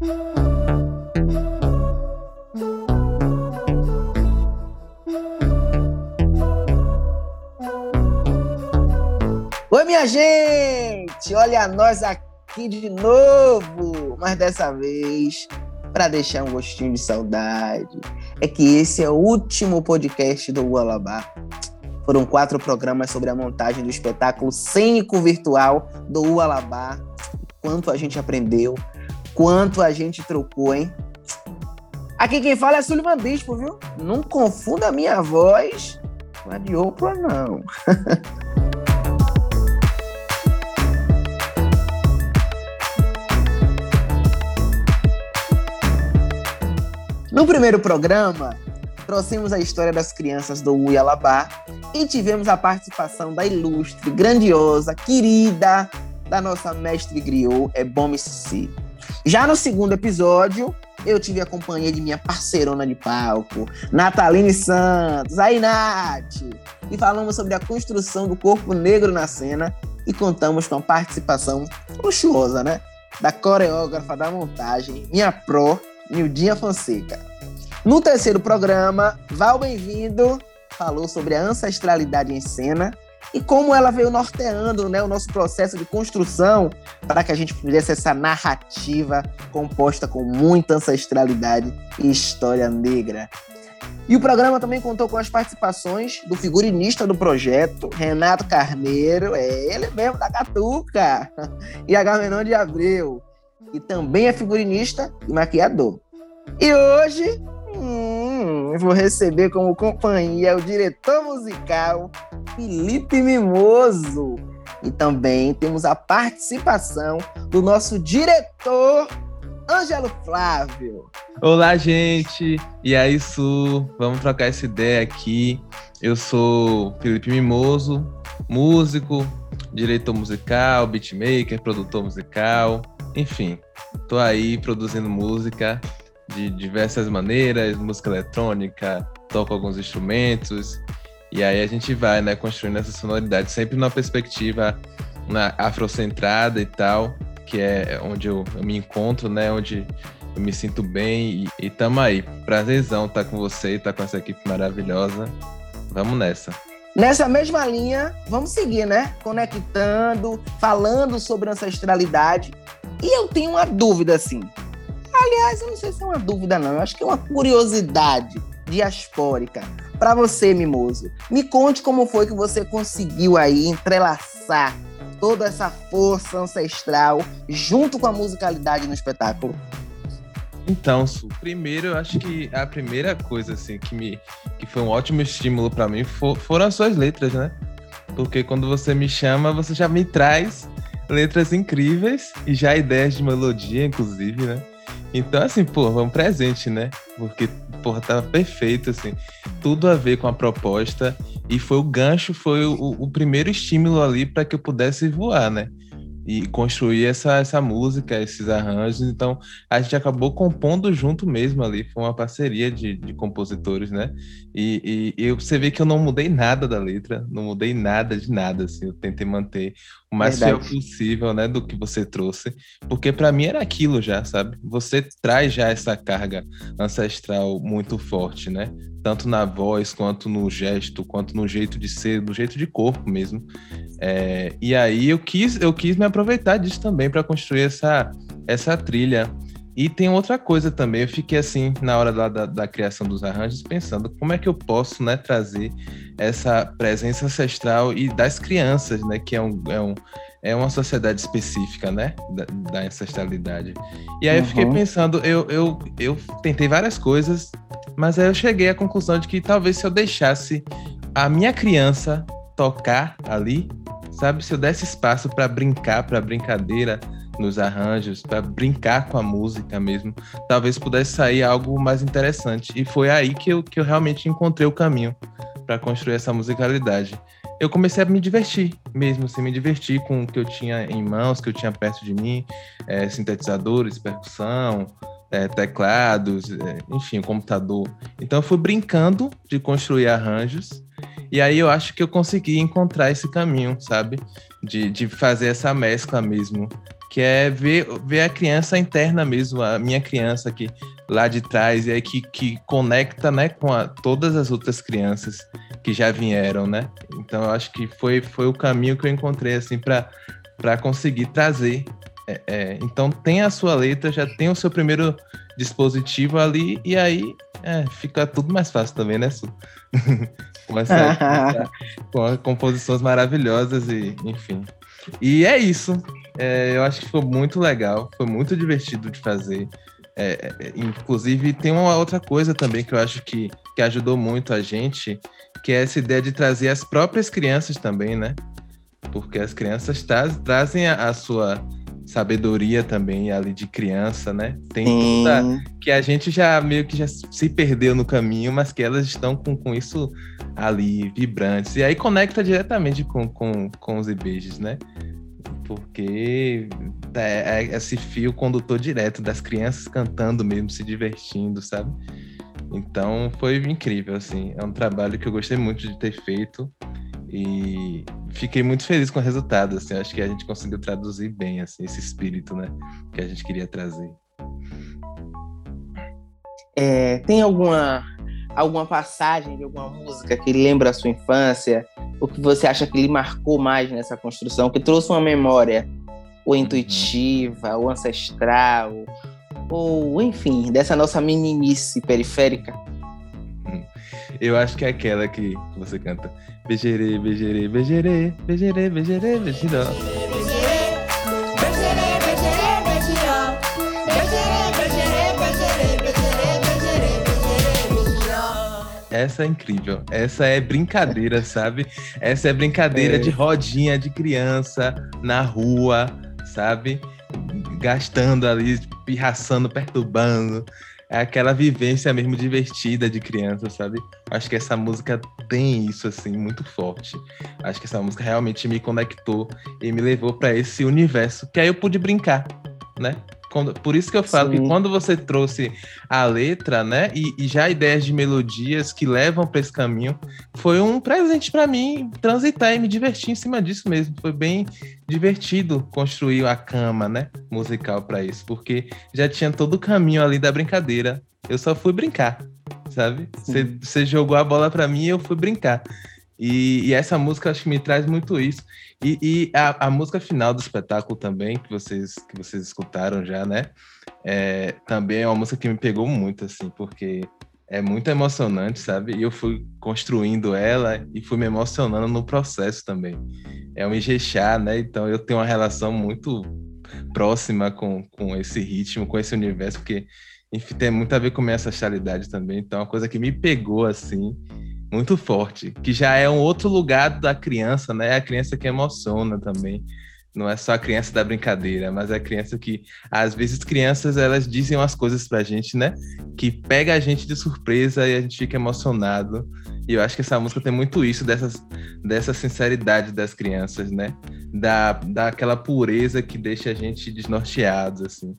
Oi, minha gente! Olha nós aqui de novo, mas dessa vez para deixar um gostinho de saudade. É que esse é o último podcast do Ualabá. Foram quatro programas sobre a montagem do espetáculo cênico virtual do Ualabá. Quanto a gente aprendeu, quanto a gente trocou, hein? Aqui quem fala é Sullivan Bispo, viu? Não confunda a minha voz com a de Oprah, não. No primeiro programa, trouxemos a história das crianças do Uialabá e tivemos a participação da ilustre, grandiosa, querida da nossa mestre griot, é bom Sissi. Já no segundo episódio, eu tive a companhia de minha parceirona de palco, Nataline Santos, aí Nath, e falamos sobre a construção do corpo negro na cena e contamos com a participação luxuosa, né? Da coreógrafa da montagem, minha pró, Nildinha Fonseca. No terceiro programa, Val Bem-vindo falou sobre a ancestralidade em cena e como ela veio norteando né, o nosso processo de construção para que a gente fizesse essa narrativa composta com muita ancestralidade e história negra. E o programa também contou com as participações do figurinista do projeto, Renato Carneiro, é ele mesmo da Catuca, e Agamenon de Abreu, que também é figurinista e maquiador. E hoje Vou receber como companhia o diretor musical Felipe Mimoso. E também temos a participação do nosso diretor Ângelo Flávio. Olá, gente! E aí, Su? Vamos trocar essa ideia aqui. Eu sou Felipe Mimoso, músico, diretor musical, beatmaker, produtor musical, enfim, tô aí produzindo música de diversas maneiras, música eletrônica, toco alguns instrumentos, e aí a gente vai, né, construindo essa sonoridade, sempre numa perspectiva na afrocentrada e tal, que é onde eu, eu me encontro, né, onde eu me sinto bem e, e tamo aí. Prazerzão estar tá com você, estar tá com essa equipe maravilhosa. Vamos nessa. Nessa mesma linha, vamos seguir, né? Conectando, falando sobre ancestralidade. E eu tenho uma dúvida, assim. Aliás, eu não sei se é uma dúvida, não. Eu acho que é uma curiosidade diaspórica. Para você, Mimoso, me conte como foi que você conseguiu aí entrelaçar toda essa força ancestral junto com a musicalidade no espetáculo. Então, Su, primeiro eu acho que a primeira coisa assim que me que foi um ótimo estímulo para mim for, foram as suas letras, né? Porque quando você me chama, você já me traz letras incríveis e já ideias de melodia, inclusive, né? Então, assim, pô, foi um presente, né? Porque, porra, tava perfeito, assim. Tudo a ver com a proposta. E foi o gancho, foi o, o primeiro estímulo ali para que eu pudesse voar, né? e construir essa, essa música, esses arranjos. Então, a gente acabou compondo junto mesmo ali. Foi uma parceria de, de compositores, né? E, e, e, você vê que eu não mudei nada da letra, não mudei nada de nada, assim. Eu tentei manter o mais Verdade. fiel possível, né, do que você trouxe, porque para mim era aquilo já, sabe? Você traz já essa carga ancestral muito forte, né? Tanto na voz, quanto no gesto, quanto no jeito de ser, no jeito de corpo mesmo. É, e aí eu quis, eu quis me aproveitar disso também para construir essa, essa trilha. E tem outra coisa também, eu fiquei assim, na hora da, da, da, criação dos arranjos, pensando como é que eu posso né, trazer essa presença ancestral e das crianças, né, que é, um, é, um, é uma sociedade específica né, da, da ancestralidade. E aí uhum. eu fiquei uhum. pensando, eu, eu, eu tentei várias coisas, mas aí eu cheguei à conclusão de que talvez se eu deixasse a minha criança tocar ali, sabe? Se eu desse espaço para brincar, para brincadeira nos arranjos, para brincar com a música mesmo, talvez pudesse sair algo mais interessante. E foi aí que eu, que eu realmente encontrei o caminho para construir essa musicalidade. Eu comecei a me divertir mesmo, assim, me divertir com o que eu tinha em mãos, que eu tinha perto de mim, é, sintetizadores, percussão, é, teclados, é, enfim, computador. Então eu fui brincando de construir arranjos e aí eu acho que eu consegui encontrar esse caminho, sabe? De, de fazer essa mescla mesmo que é ver, ver a criança interna mesmo, a minha criança aqui lá de trás, e aí que, que conecta né, com a, todas as outras crianças que já vieram, né? Então eu acho que foi, foi o caminho que eu encontrei assim para conseguir trazer. É, é, então tem a sua letra, já tem o seu primeiro dispositivo ali, e aí é, fica tudo mais fácil também, né, Su? Começar com composições maravilhosas e, enfim. E é isso. É, eu acho que foi muito legal, foi muito divertido de fazer. É, é, inclusive, tem uma outra coisa também que eu acho que, que ajudou muito a gente, que é essa ideia de trazer as próprias crianças também, né? Porque as crianças tra trazem a, a, sua sabedoria também ali de criança, né? Tem toda, que a gente já meio que já se perdeu no caminho, mas que elas estão com, com isso ali, vibrantes. E aí conecta diretamente com, com, com os IBEJs, né? porque é, é esse fio condutor direto das crianças cantando mesmo, se divertindo, sabe? Então foi incrível, assim. É um trabalho que eu gostei muito de ter feito e fiquei muito feliz com o resultado, assim. Acho que a gente conseguiu traduzir bem, assim, esse espírito, né? Que a gente queria trazer. É, tem alguma alguma passagem de alguma música que lembra a sua infância? O que você acha que lhe marcou mais nessa construção, que trouxe uma memória ou uhum. intuitiva, ou ancestral, ou enfim, dessa nossa meninice periférica? Eu acho que é aquela que você canta. Bejerê, bejerê, bejerê, bejerê, bejerê, bejerê. Essa é incrível. Essa é brincadeira, sabe? Essa é brincadeira é. de rodinha de criança na rua, sabe? Gastando ali, pirraçando, perturbando. É aquela vivência mesmo divertida de criança, sabe? Acho que essa música tem isso, assim, muito forte. Acho que essa música realmente me conectou e me levou para esse universo que aí eu pude brincar, né? Quando, por isso que eu falo Sim. que quando você trouxe a letra, né, e, e já ideias de melodias que levam para esse caminho, foi um presente para mim transitar e me divertir em cima disso mesmo. Foi bem divertido construir a cama, né, musical para isso, porque já tinha todo o caminho ali da brincadeira. Eu só fui brincar, sabe? Você jogou a bola para mim e eu fui brincar. E, e, essa música acho que me traz muito isso. E, e a, a, música final do espetáculo também, que vocês, que vocês escutaram já, né? É, também é uma música que me pegou muito, assim, porque é muito emocionante, sabe? E eu fui construindo ela e fui me emocionando no processo também. É um Ijexá, né? Então eu tenho uma relação muito próxima com, com esse ritmo, com esse universo, porque enfim, tem muito a ver com minha ancestralidade também. Então, é uma coisa que me pegou assim muito forte, que já é um outro lugar da criança, né? A criança que emociona também. Não é só a criança da brincadeira, mas a criança que, às vezes, crianças elas dizem umas coisas pra gente, né? Que pega a gente de surpresa e a gente fica emocionado. E eu acho que essa música tem muito isso, dessas, dessa sinceridade das crianças, né? Da, daquela pureza que deixa a gente desnorteado, assim,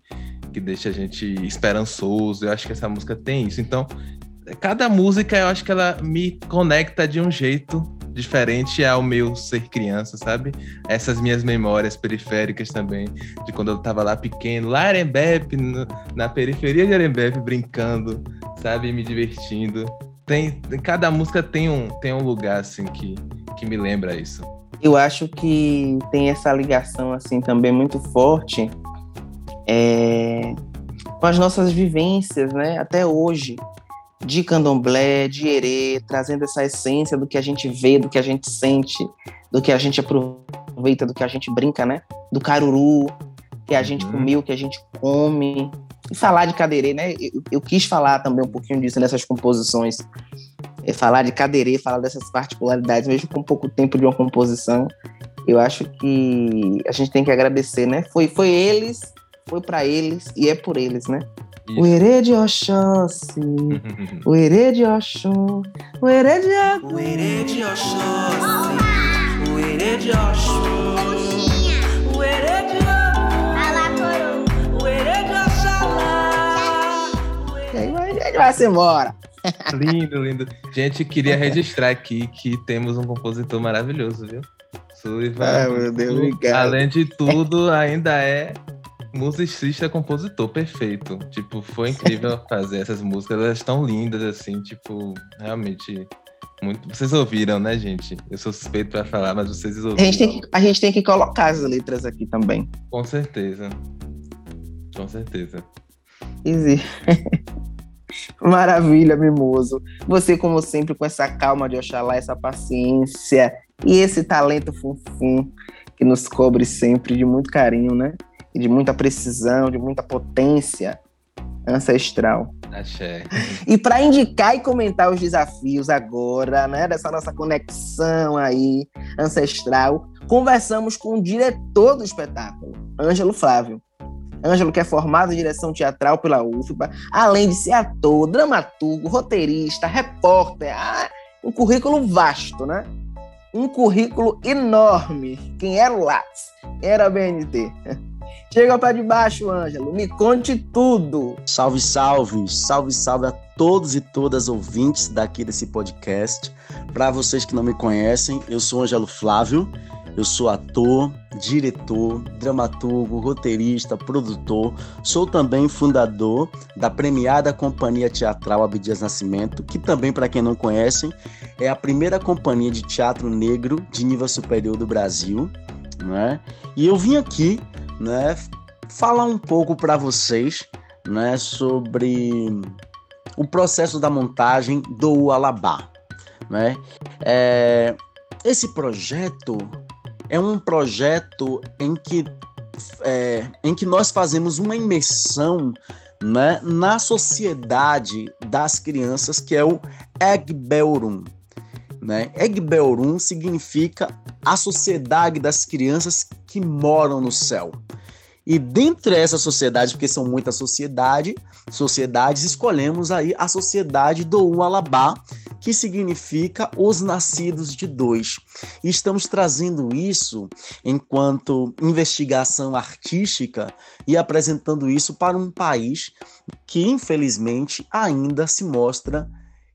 que deixa a gente esperançoso. Eu acho que essa música tem isso. Então, cada música eu acho que ela me conecta de um jeito diferente ao meu ser criança, sabe? Essas minhas memórias periféricas também, de quando eu tava lá pequeno, lá em Arembepe, na periferia de Arembepe, brincando, sabe? Me divertindo. Tem, cada música tem um, tem um lugar, assim, que, que me lembra isso. Eu acho que tem essa ligação, assim, também muito forte é, com as nossas vivências, né? Até hoje de candomblé, de erê, trazendo essa essência do que a gente vê, do que a gente sente, do que a gente aproveita, do que a gente brinca, né? Do caruru, que a gente uhum. comeu, que a gente come. E falar de cadeirê, né? Eu, eu, quis falar também um pouquinho disso nessas composições. É falar de cadeirê, falar dessas particularidades, mesmo com pouco tempo de uma composição. Eu acho que a gente tem que agradecer, né? Foi, foi eles, foi para eles e é por eles, né? O herê de Oxóssi, o herê de Oxum, o herê de O herê de Oxóssi, o herê de Oxum, o herê de o herê de Oxalá. E aí a gente vai-se embora. Lindo, lindo. Gente, queria registrar aqui que temos um compositor maravilhoso, viu? Sullivan, Ah, meu Deus, obrigado. além de tudo, ainda é musicista, compositor perfeito. Tipo, foi incrível fazer essas músicas. Elas estão lindas, assim, tipo, realmente. Muito... Vocês ouviram, né, gente? Eu sou suspeito pra falar, mas vocês A ouviram. gente, tem que, a gente tem que colocar as letras aqui também. Com certeza. Com certeza. Easy. Maravilha, mimoso. Você, como sempre, com essa calma de Oxalá, essa paciência e esse talento funfum que nos cobre sempre de muito carinho, né? E de muita precisão, de muita potência ancestral. Axé. E para indicar e comentar os desafios agora, né, dessa nossa conexão aí ancestral, conversamos com o diretor do espetáculo, Ângelo Flávio. Ângelo, que é formado em direção teatral pela UFBA, além de ser ator, dramaturgo, roteirista, repórter, ah, um currículo vasto, né? Um currículo enorme. Quem era o Lattes? Era a BNT. Chega para de baixo, Ângelo. Me conte tudo. Salve, salve, salve, salve a todos e todas ouvintes daqui desse podcast. Para vocês que não me conhecem, eu sou Ângelo Flávio, eu sou ator, diretor, dramaturgo, roteirista, produtor. Sou também fundador da premiada Companhia Teatral Abdias Nascimento, que também, para quem não conhece, é a primeira companhia de teatro negro de nível superior do Brasil. Né? E eu vim aqui né, falar um pouco para vocês né, sobre o processo da montagem do Alabá. Né? É, esse projeto é um projeto em que, é, em que nós fazemos uma imersão né, na sociedade das crianças, que é o Egbeurum. Né? Egbeurum significa a sociedade das crianças que moram no céu. E dentre essa sociedade, porque são muitas sociedade, sociedades, escolhemos aí a sociedade do Ualabá, que significa os nascidos de dois. E estamos trazendo isso enquanto investigação artística e apresentando isso para um país que, infelizmente, ainda se mostra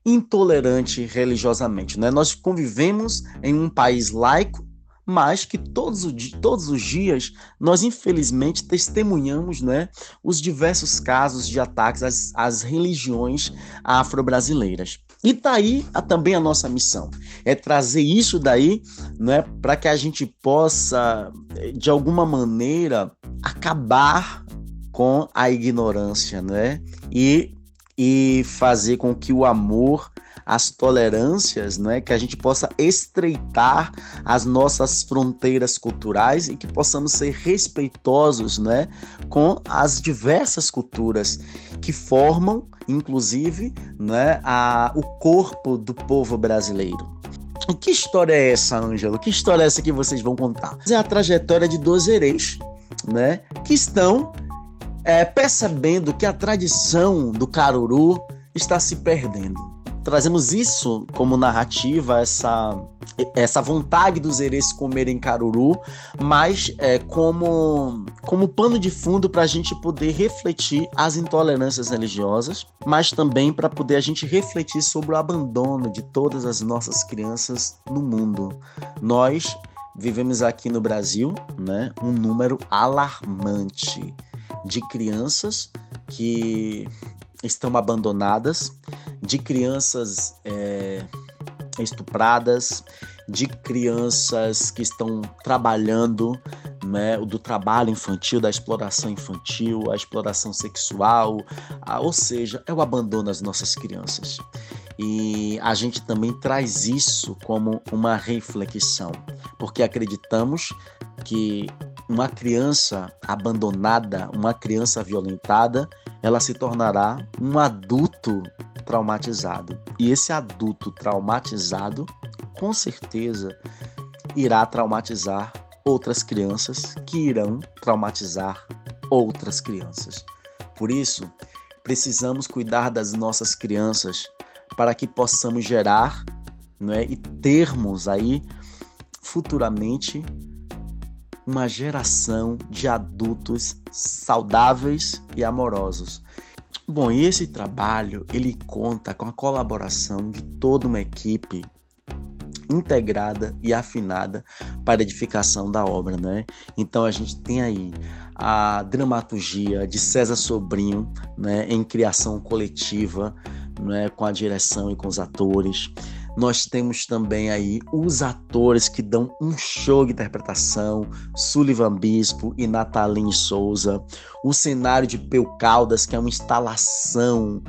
intolerante religiosamente. Né? Nós convivemos em um país laico, mas que todos, os, todos os dias nós infelizmente testemunhamos né, os diversos casos de ataques às, às religiões afro-brasileiras. E tá aí a, também a nossa missão, é trazer isso daí né, para que a gente possa, de alguma maneira, acabar com a ignorância né, e, e fazer com que o amor as tolerâncias, não é? Que a gente possa estreitar as nossas fronteiras culturais e que possamos ser respeitosos, né, com as diversas culturas que formam, inclusive, né, a, o corpo do povo brasileiro. Que história é essa, Ângelo? Que história é essa que vocês vão contar? É a trajetória de dois hereis, né, que estão é, percebendo que a tradição do caruru está se perdendo trazemos isso como narrativa, essa, essa vontade dos herês comerem caruru, mas é, como, como pano de fundo para a gente poder refletir as intolerâncias religiosas, mas também para poder a gente refletir sobre o abandono de todas as nossas crianças no mundo. Nós vivemos aqui no Brasil né, um número alarmante de crianças que estão abandonadas, de crianças é, estupradas, de crianças que estão trabalhando, né, do trabalho infantil, da exploração infantil, a exploração sexual, a, ou seja, é o abandono das nossas crianças. E a gente também traz isso como uma reflexão, porque acreditamos que uma criança abandonada, uma criança violentada, ela se tornará um adulto traumatizado. E esse adulto traumatizado, com certeza, irá traumatizar outras crianças que irão traumatizar outras crianças. Por isso, precisamos cuidar das nossas crianças para que possamos gerar né, e termos aí futuramente uma geração de adultos saudáveis e amorosos. Bom, e esse trabalho ele conta com a colaboração de toda uma equipe integrada e afinada para a edificação da obra, né? Então a gente tem aí a dramaturgia de César Sobrinho, né, em criação coletiva, né, com a direção e com os atores. Nós temos também aí os atores que dão um show de interpretação, Sullivan Bispo e Nataline Souza. O cenário de Peu Caldas, que é uma instalação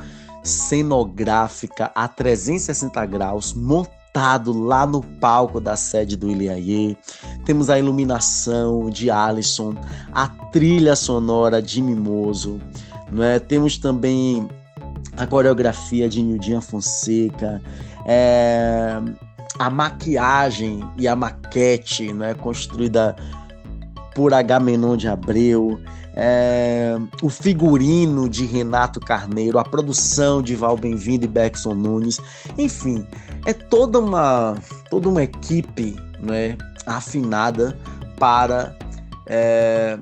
cenográfica a 360 graus, montado lá no palco da sede do Iliaê. Temos a iluminação de Alisson, a trilha sonora de Mimoso, é? temos também a coreografia de Nildinha Fonseca, é, a maquiagem e a maquete é construída por Agamenon de Abreu, é, o figurino de Renato Carneiro, a produção de Val Bem-vindo e Beckson Nunes, enfim, é toda uma, toda uma equipe né, afinada para é,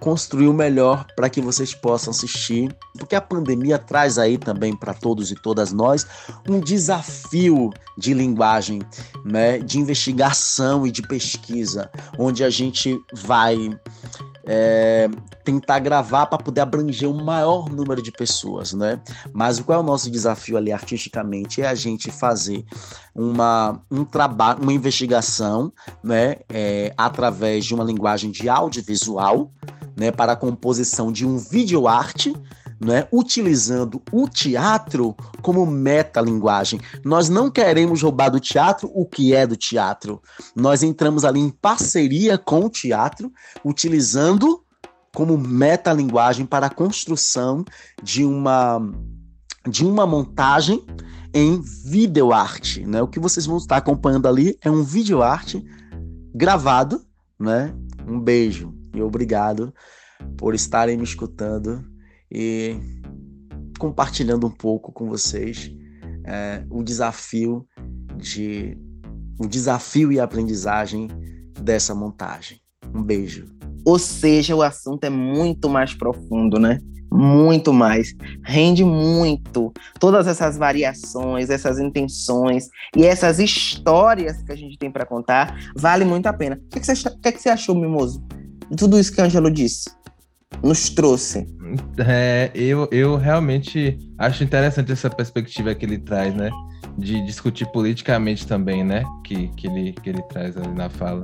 construir o melhor para que vocês possam assistir, porque a pandemia traz aí também para todos e todas nós um desafio de linguagem, né, de investigação e de pesquisa, onde a gente vai é, tentar gravar para poder abranger o maior número de pessoas, né? Mas qual é o nosso desafio ali artisticamente? É a gente fazer uma, um trabalho, uma investigação, né? É, através de uma linguagem de audiovisual, né? Para a composição de um videoarte, né, utilizando o teatro como metalinguagem. Nós não queremos roubar do teatro o que é do teatro. Nós entramos ali em parceria com o teatro, utilizando como metalinguagem para a construção de uma de uma montagem em videoarte, né? O que vocês vão estar acompanhando ali é um videoarte gravado, né? Um beijo e obrigado por estarem me escutando e compartilhando um pouco com vocês é, o desafio de o desafio e a aprendizagem dessa montagem. Um beijo. Ou seja, o assunto é muito mais profundo, né? Muito mais. Rende muito. Todas essas variações, essas intenções e essas histórias que a gente tem para contar, vale muito a pena. O que, que, você, o que, que você achou, Mimoso, de tudo isso que a Angelo disse? Nos trouxe? É, eu, eu realmente acho interessante essa perspectiva que ele traz, né? De discutir politicamente também, né? Que, que, ele, que ele traz ali na fala.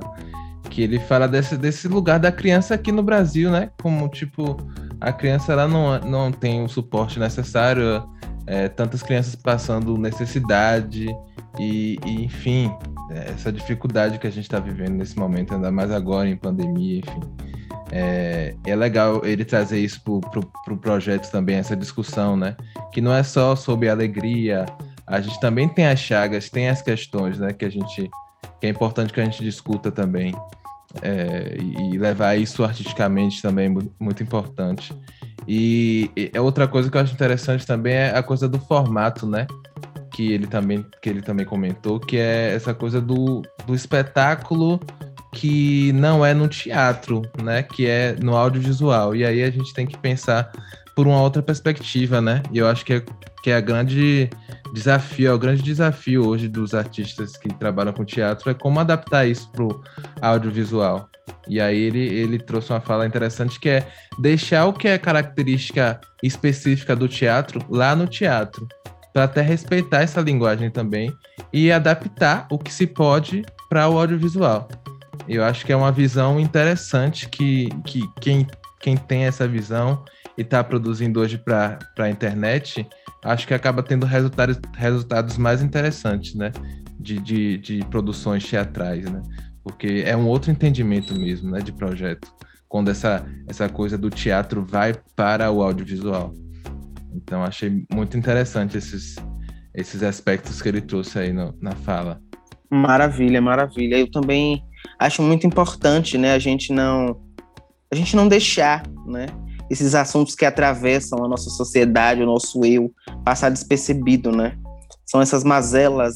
Que ele fala desse, desse lugar da criança aqui no Brasil, né? Como, tipo, a criança ela não, não tem o suporte necessário, é, tantas crianças passando necessidade e, e enfim, essa dificuldade que a gente está vivendo nesse momento, ainda mais agora em pandemia, enfim. É, é legal ele trazer isso pro, pro, pro projeto também, essa discussão, né? Que não é só sobre alegria, a gente também tem as chagas, tem as questões, né? Que a gente que é importante que a gente discuta também. É, e levar isso artisticamente também é muito importante. E, e outra coisa que eu acho interessante também é a coisa do formato, né? Que ele também, que ele também comentou, que é essa coisa do, do espetáculo que não é no teatro, né? Que é no audiovisual. E aí a gente tem que pensar por uma outra perspectiva, né? E eu acho que é, que é a grande desafio, é o grande desafio hoje dos artistas que trabalham com teatro é como adaptar isso pro audiovisual. E aí ele, ele trouxe uma fala interessante que é deixar o que é característica específica do teatro lá no teatro, para até respeitar essa linguagem também e adaptar o que se pode para o audiovisual. Eu acho que é uma visão interessante que, que quem, quem tem essa visão e está produzindo hoje para a internet, acho que acaba tendo resultados, resultados mais interessantes, né? De, de, de produções teatrais, né? Porque é um outro entendimento mesmo, né? De projeto. Quando essa, essa coisa do teatro vai para o audiovisual. Então, achei muito interessante esses, esses aspectos que ele trouxe aí no, na fala. Maravilha, maravilha. Eu também acho muito importante, né, a gente não a gente não deixar, né, esses assuntos que atravessam a nossa sociedade, o nosso eu, passar despercebido, né? São essas mazelas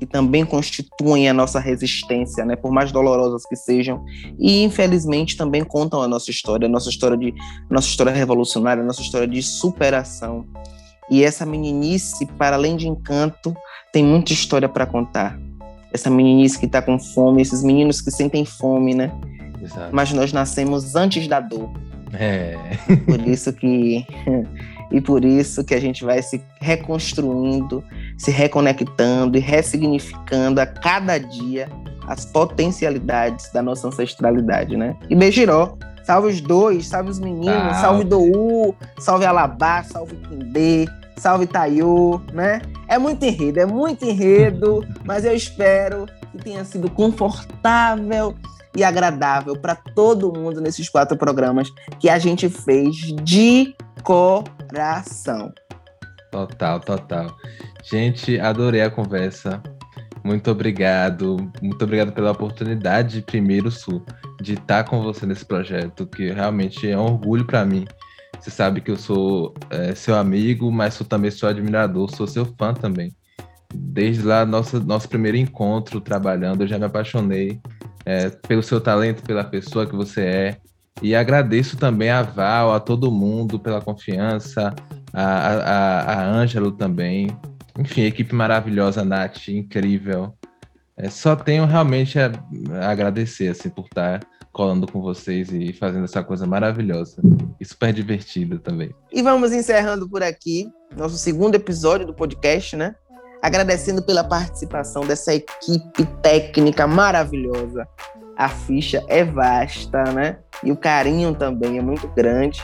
que também constituem a nossa resistência, né? Por mais dolorosas que sejam, e infelizmente também contam a nossa história, a nossa história de nossa história revolucionária, a nossa história de superação. E essa meninice, para além de encanto, tem muita história para contar. Essa meninice que está com fome, esses meninos que sentem fome, né? Exato. Mas nós nascemos antes da dor. É. Por isso que e por isso que a gente vai se reconstruindo, se reconectando e ressignificando a cada dia as potencialidades da nossa ancestralidade, né? E Beijiró, salve os dois, salve os meninos, Salve. salve Dou, salve Alabá, salve Quindê, salve Taiô, né? É muito enredo, é muito enredo, mas eu espero que tenha sido confortável e agradável para todo mundo nesses quatro programas que a gente fez de coração. Total, total. Gente, adorei a conversa. Muito obrigado. Muito obrigado pela oportunidade, primeiro, Sul, de estar com você nesse projeto, que realmente é um orgulho para mim. Você sabe que eu sou é, seu amigo, mas sou também seu admirador, sou seu fã também. Desde lá, nosso, nosso primeiro encontro trabalhando, eu já me apaixonei é, pelo seu talento, pela pessoa que você é. E agradeço também a Val, a todo mundo pela confiança, a, a, a- a Ângelo também. Enfim, equipe maravilhosa, Nath, incrível. É, só tenho realmente a, a agradecer assim, por estar colando com vocês e fazendo essa coisa maravilhosa. E super divertida também. E vamos encerrando por aqui nosso segundo episódio do podcast, né? Agradecendo pela participação dessa equipe técnica maravilhosa. A ficha é vasta, né? E o carinho também é muito grande.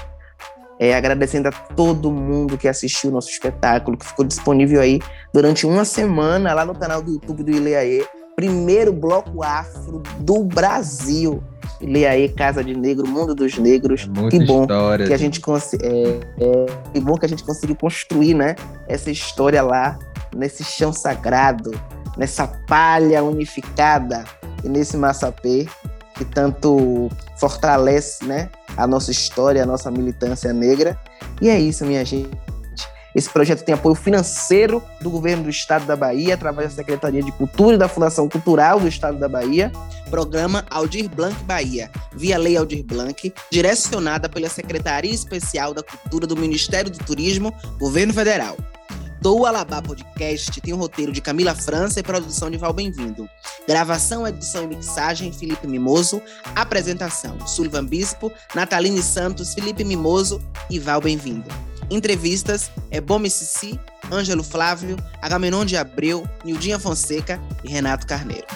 É, agradecendo a todo mundo que assistiu o nosso espetáculo, que ficou disponível aí durante uma semana lá no canal do YouTube do Ileaê. Primeiro bloco afro do Brasil. Ileaê, Casa de Negro, Mundo dos Negros. É que bom história. que a gente. é, é, que bom que a gente conseguiu construir, né, essa história lá nesse chão sagrado, nessa palha unificada e nesse massapê que tanto fortalece, né, a nossa história, a nossa militância negra. E é isso, minha gente. Esse projeto tem apoio financeiro do governo do estado da Bahia, através da Secretaria de Cultura e da Fundação Cultural do estado da Bahia. Programa Aldir Blanc Bahia, via Lei Aldir Blanc, direcionada pela Secretaria Especial da Cultura do Ministério do Turismo, Governo Federal. Do Alabá Podcast tem o roteiro de Camila França e produção de Val Bem-vindo. Gravação, edição e mixagem, Felipe Mimoso. Apresentação, Sullivan Bispo, Nataline Santos, Felipe Mimoso e Val Bem-vindo. Entrevistas, é Cici, Ângelo Flávio, Agamenon de Abreu, Nildinha Fonseca e Renato Carneiro.